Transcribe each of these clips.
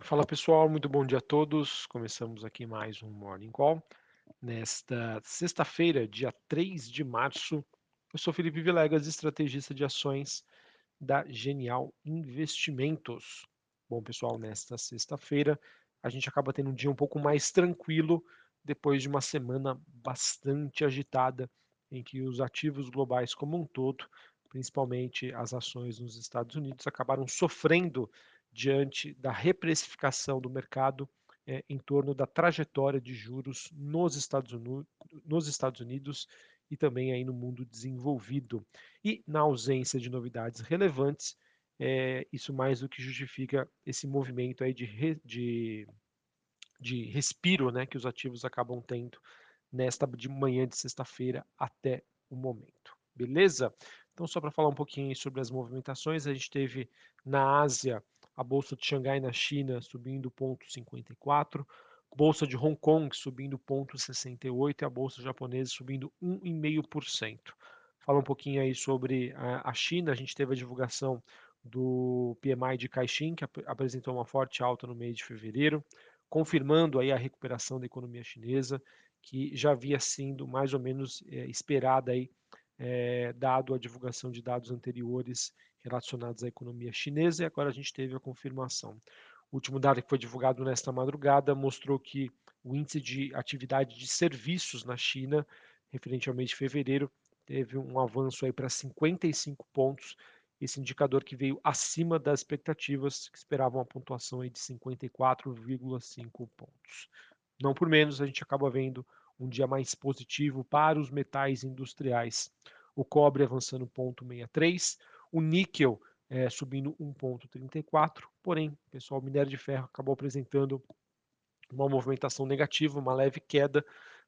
Fala pessoal, muito bom dia a todos. Começamos aqui mais um Morning Call. Nesta sexta-feira, dia 3 de março, eu sou Felipe Vilegas, estrategista de ações da Genial Investimentos. Bom, pessoal, nesta sexta-feira a gente acaba tendo um dia um pouco mais tranquilo depois de uma semana bastante agitada em que os ativos globais como um todo, principalmente as ações nos Estados Unidos, acabaram sofrendo diante da reprecificação do mercado é, em torno da trajetória de juros nos Estados, Unidos, nos Estados Unidos e também aí no mundo desenvolvido. E na ausência de novidades relevantes, é, isso mais do que justifica esse movimento aí de, re, de, de respiro né, que os ativos acabam tendo nesta de manhã de sexta-feira até o momento. Beleza? Então, só para falar um pouquinho sobre as movimentações, a gente teve na Ásia a bolsa de Xangai na China subindo 0,54, bolsa de Hong Kong subindo 0,68 e a bolsa japonesa subindo 1,5%. Fala um pouquinho aí sobre a China, a gente teve a divulgação do PMI de Caixin, que ap apresentou uma forte alta no mês de fevereiro, confirmando aí a recuperação da economia chinesa, que já havia sido mais ou menos é, esperada aí, é, dado a divulgação de dados anteriores relacionados à economia chinesa, e agora a gente teve a confirmação. O último dado que foi divulgado nesta madrugada mostrou que o índice de atividade de serviços na China, referente ao mês de fevereiro, teve um avanço aí para 55 pontos, esse indicador que veio acima das expectativas, que esperavam uma pontuação aí de 54,5 pontos. Não por menos, a gente acaba vendo um dia mais positivo para os metais industriais. O cobre avançando 0,63, o níquel é, subindo 1,34, porém, pessoal, o minério de ferro acabou apresentando uma movimentação negativa, uma leve queda,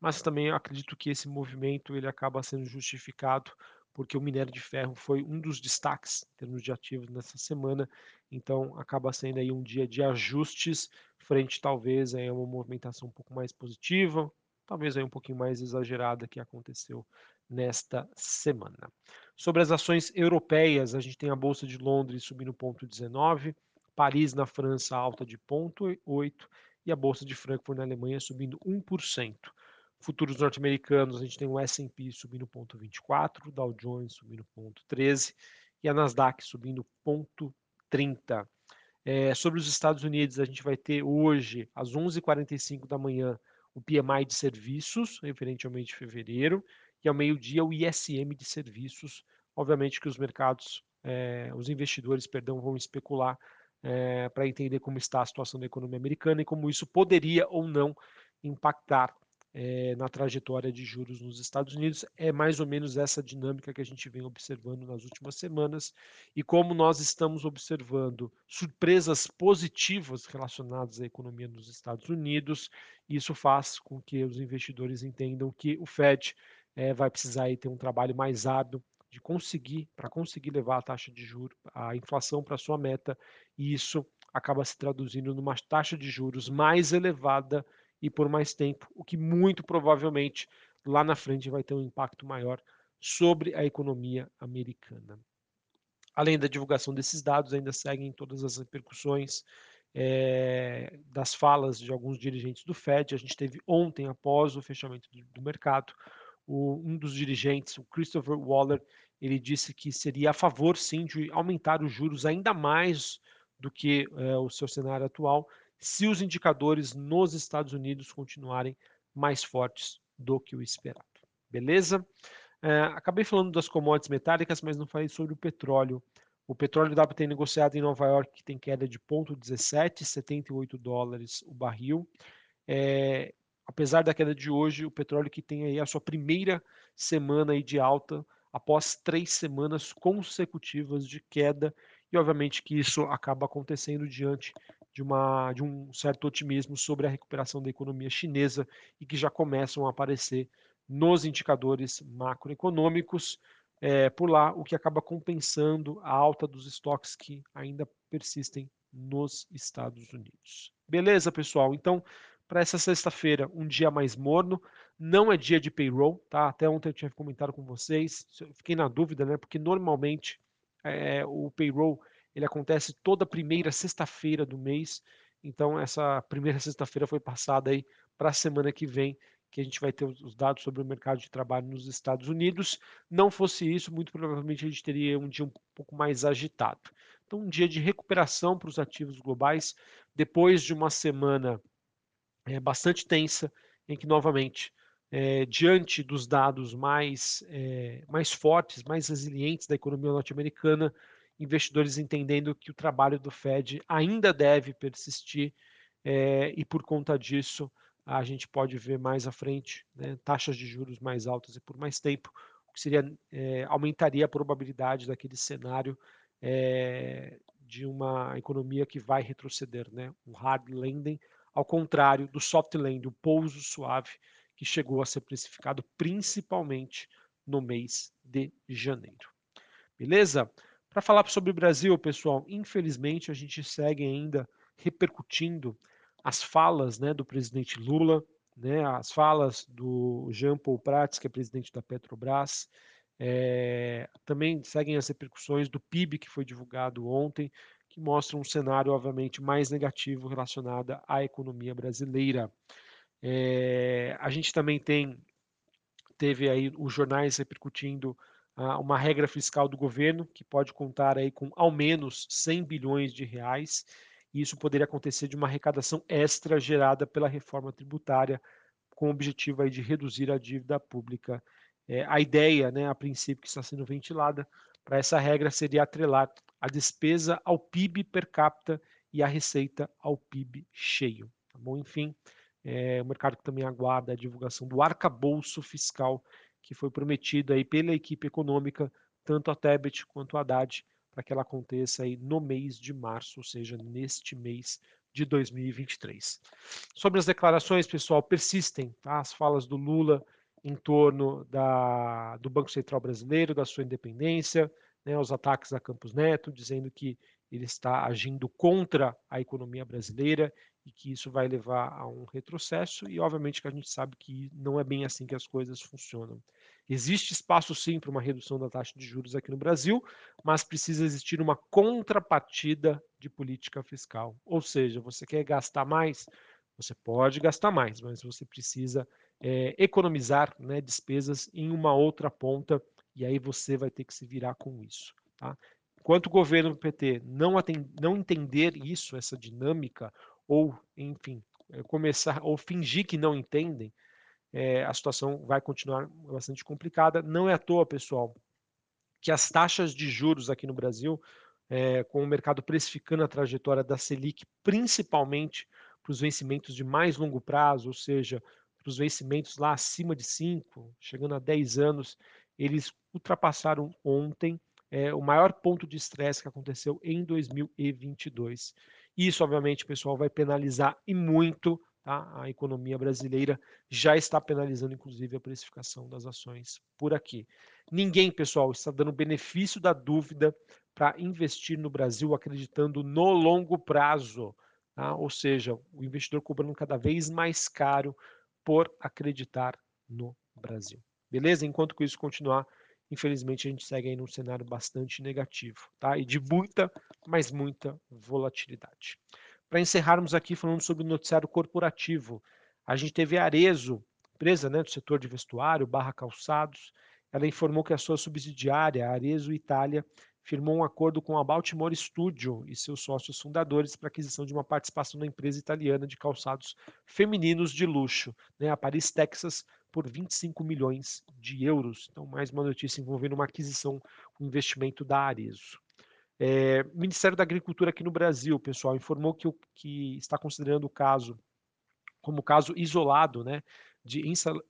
mas também acredito que esse movimento ele acaba sendo justificado porque o minério de ferro foi um dos destaques em termos de ativos nessa semana, então acaba sendo aí um dia de ajustes frente talvez a uma movimentação um pouco mais positiva, talvez aí um pouquinho mais exagerada que aconteceu nesta semana. Sobre as ações europeias, a gente tem a Bolsa de Londres subindo 0,19, Paris na França alta de 0,8 e a Bolsa de Frankfurt na Alemanha subindo 1%. Futuros norte-americanos, a gente tem o S&P subindo 0,24, Dow Jones subindo 0,13 e a Nasdaq subindo 0,30. É, sobre os Estados Unidos, a gente vai ter hoje, às 11h45 da manhã, o PMI de serviços, referente ao mês de fevereiro, e ao meio-dia o ISM de serviços. Obviamente que os mercados, é, os investidores, perdão, vão especular é, para entender como está a situação da economia americana e como isso poderia ou não impactar é, na trajetória de juros nos Estados Unidos. É mais ou menos essa dinâmica que a gente vem observando nas últimas semanas. E como nós estamos observando surpresas positivas relacionadas à economia nos Estados Unidos, isso faz com que os investidores entendam que o Fed é, vai precisar aí ter um trabalho mais árduo de conseguir, para conseguir levar a taxa de juros, a inflação para sua meta, e isso acaba se traduzindo numa taxa de juros mais elevada e por mais tempo, o que muito provavelmente lá na frente vai ter um impacto maior sobre a economia americana. Além da divulgação desses dados, ainda seguem todas as repercussões é, das falas de alguns dirigentes do Fed. A gente teve ontem, após o fechamento do, do mercado, o, um dos dirigentes, o Christopher Waller, ele disse que seria a favor, sim, de aumentar os juros ainda mais do que é, o seu cenário atual, se os indicadores nos Estados Unidos continuarem mais fortes do que o esperado. Beleza? É, acabei falando das commodities metálicas, mas não falei sobre o petróleo. O petróleo WTI negociado em Nova York que tem queda de 0,17, 78 dólares o barril. É, apesar da queda de hoje, o petróleo que tem aí a sua primeira semana aí de alta após três semanas consecutivas de queda e obviamente que isso acaba acontecendo diante de, uma, de um certo otimismo sobre a recuperação da economia chinesa e que já começam a aparecer nos indicadores macroeconômicos é, por lá, o que acaba compensando a alta dos estoques que ainda persistem nos Estados Unidos. Beleza, pessoal? Então, para essa sexta-feira, um dia mais morno, não é dia de payroll, tá? Até ontem eu tinha comentado com vocês, fiquei na dúvida, né? Porque normalmente é, o payroll ele acontece toda primeira sexta-feira do mês Então, essa primeira sexta-feira foi passada aí para a semana que vem, que a gente vai ter os dados sobre o mercado de trabalho nos Estados Unidos. Não fosse isso, muito provavelmente a gente teria um dia um pouco mais agitado. Então, um dia de recuperação para os ativos globais, depois de uma semana é, bastante tensa, em que, novamente, é, diante dos dados mais, é, mais fortes, mais resilientes da economia norte-americana, investidores entendendo que o trabalho do Fed ainda deve persistir é, e, por conta disso, a gente pode ver mais à frente né, taxas de juros mais altas e por mais tempo, o que seria é, aumentaria a probabilidade daquele cenário é, de uma economia que vai retroceder, né, um hard landing, ao contrário do soft landing, o pouso suave que chegou a ser precificado principalmente no mês de janeiro. Beleza? Para falar sobre o Brasil, pessoal, infelizmente a gente segue ainda repercutindo as falas né, do presidente Lula, né, as falas do Jean Paul Prats, que é presidente da Petrobras, é, também seguem as repercussões do PIB que foi divulgado ontem, que mostra um cenário, obviamente, mais negativo relacionado à economia brasileira. É, a gente também tem teve aí os jornais repercutindo uma regra fiscal do governo que pode contar aí com ao menos 100 bilhões de reais. E isso poderia acontecer de uma arrecadação extra gerada pela reforma tributária, com o objetivo aí de reduzir a dívida pública. É, a ideia, né, a princípio que está sendo ventilada, para essa regra seria atrelar a despesa ao PIB per capita e a receita ao PIB cheio. Tá bom? Enfim, é, o mercado também aguarda a divulgação do arcabouço fiscal que foi prometido aí pela equipe econômica, tanto a Tebet quanto a Haddad, para que ela aconteça aí no mês de março, ou seja, neste mês de 2023. Sobre as declarações, pessoal, persistem tá? as falas do Lula em torno da, do Banco Central Brasileiro, da sua independência, né, os ataques a Campos Neto, dizendo que ele está agindo contra a economia brasileira e que isso vai levar a um retrocesso, e obviamente que a gente sabe que não é bem assim que as coisas funcionam. Existe espaço sim para uma redução da taxa de juros aqui no Brasil, mas precisa existir uma contrapartida de política fiscal. Ou seja, você quer gastar mais? Você pode gastar mais, mas você precisa é, economizar né, despesas em uma outra ponta, e aí você vai ter que se virar com isso. Tá? Enquanto o governo do PT não, atend, não entender isso, essa dinâmica, ou, enfim, eh, começar ou fingir que não entendem, é, a situação vai continuar bastante complicada. Não é à toa, pessoal, que as taxas de juros aqui no Brasil, é, com o mercado precificando a trajetória da Selic, principalmente para os vencimentos de mais longo prazo, ou seja, para os vencimentos lá acima de 5, chegando a 10 anos, eles ultrapassaram ontem é, o maior ponto de estresse que aconteceu em 2022. Isso, obviamente, pessoal, vai penalizar e muito tá? a economia brasileira. Já está penalizando, inclusive, a precificação das ações por aqui. Ninguém, pessoal, está dando benefício da dúvida para investir no Brasil acreditando no longo prazo. Tá? Ou seja, o investidor cobrando cada vez mais caro por acreditar no Brasil. Beleza? Enquanto que isso continuar, infelizmente a gente segue aí num cenário bastante negativo, tá? E de muita, mas muita volatilidade. Para encerrarmos aqui falando sobre o noticiário corporativo, a gente teve a Arezo, empresa né, do setor de vestuário, barra calçados, ela informou que a sua subsidiária, a Arezo Itália, firmou um acordo com a Baltimore Studio e seus sócios fundadores para aquisição de uma participação na empresa italiana de calçados femininos de luxo, né, a Paris, Texas, por 25 milhões de euros. Então, mais uma notícia envolvendo uma aquisição, um investimento da Arezo. É, o Ministério da Agricultura aqui no Brasil, pessoal, informou que, que está considerando o caso como caso isolado né, de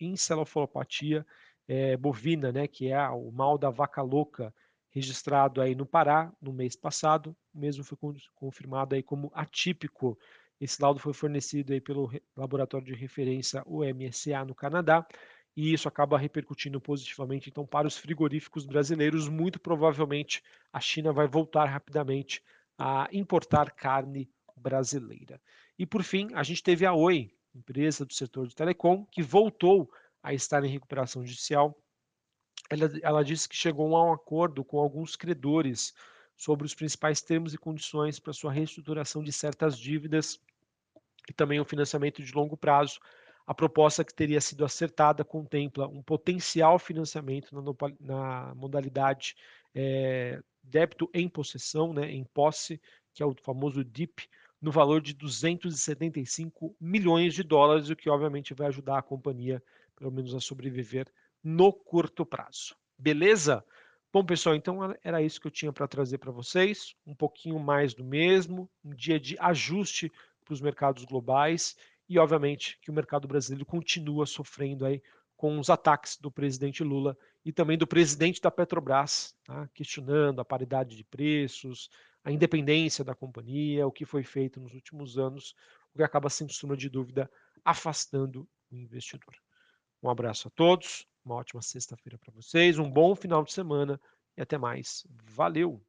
encefalopatia é, bovina, né, que é o mal da vaca louca, registrado aí no Pará no mês passado, mesmo foi confirmado aí como atípico esse laudo foi fornecido aí pelo laboratório de referência UMSA no Canadá e isso acaba repercutindo positivamente então para os frigoríficos brasileiros. Muito provavelmente a China vai voltar rapidamente a importar carne brasileira. E por fim, a gente teve a Oi, empresa do setor de telecom, que voltou a estar em recuperação judicial. Ela, ela disse que chegou a um acordo com alguns credores sobre os principais termos e condições para sua reestruturação de certas dívidas e também um financiamento de longo prazo. A proposta que teria sido acertada contempla um potencial financiamento na, na modalidade é, débito em possessão, né, em posse, que é o famoso DIP, no valor de 275 milhões de dólares, o que obviamente vai ajudar a companhia, pelo menos, a sobreviver no curto prazo. Beleza? Bom, pessoal, então era isso que eu tinha para trazer para vocês. Um pouquinho mais do mesmo, um dia de ajuste para os mercados globais e, obviamente, que o mercado brasileiro continua sofrendo aí com os ataques do presidente Lula e também do presidente da Petrobras, tá? questionando a paridade de preços, a independência da companhia, o que foi feito nos últimos anos, o que acaba, sem sombra de dúvida, afastando o investidor. Um abraço a todos, uma ótima sexta-feira para vocês, um bom final de semana e até mais. Valeu!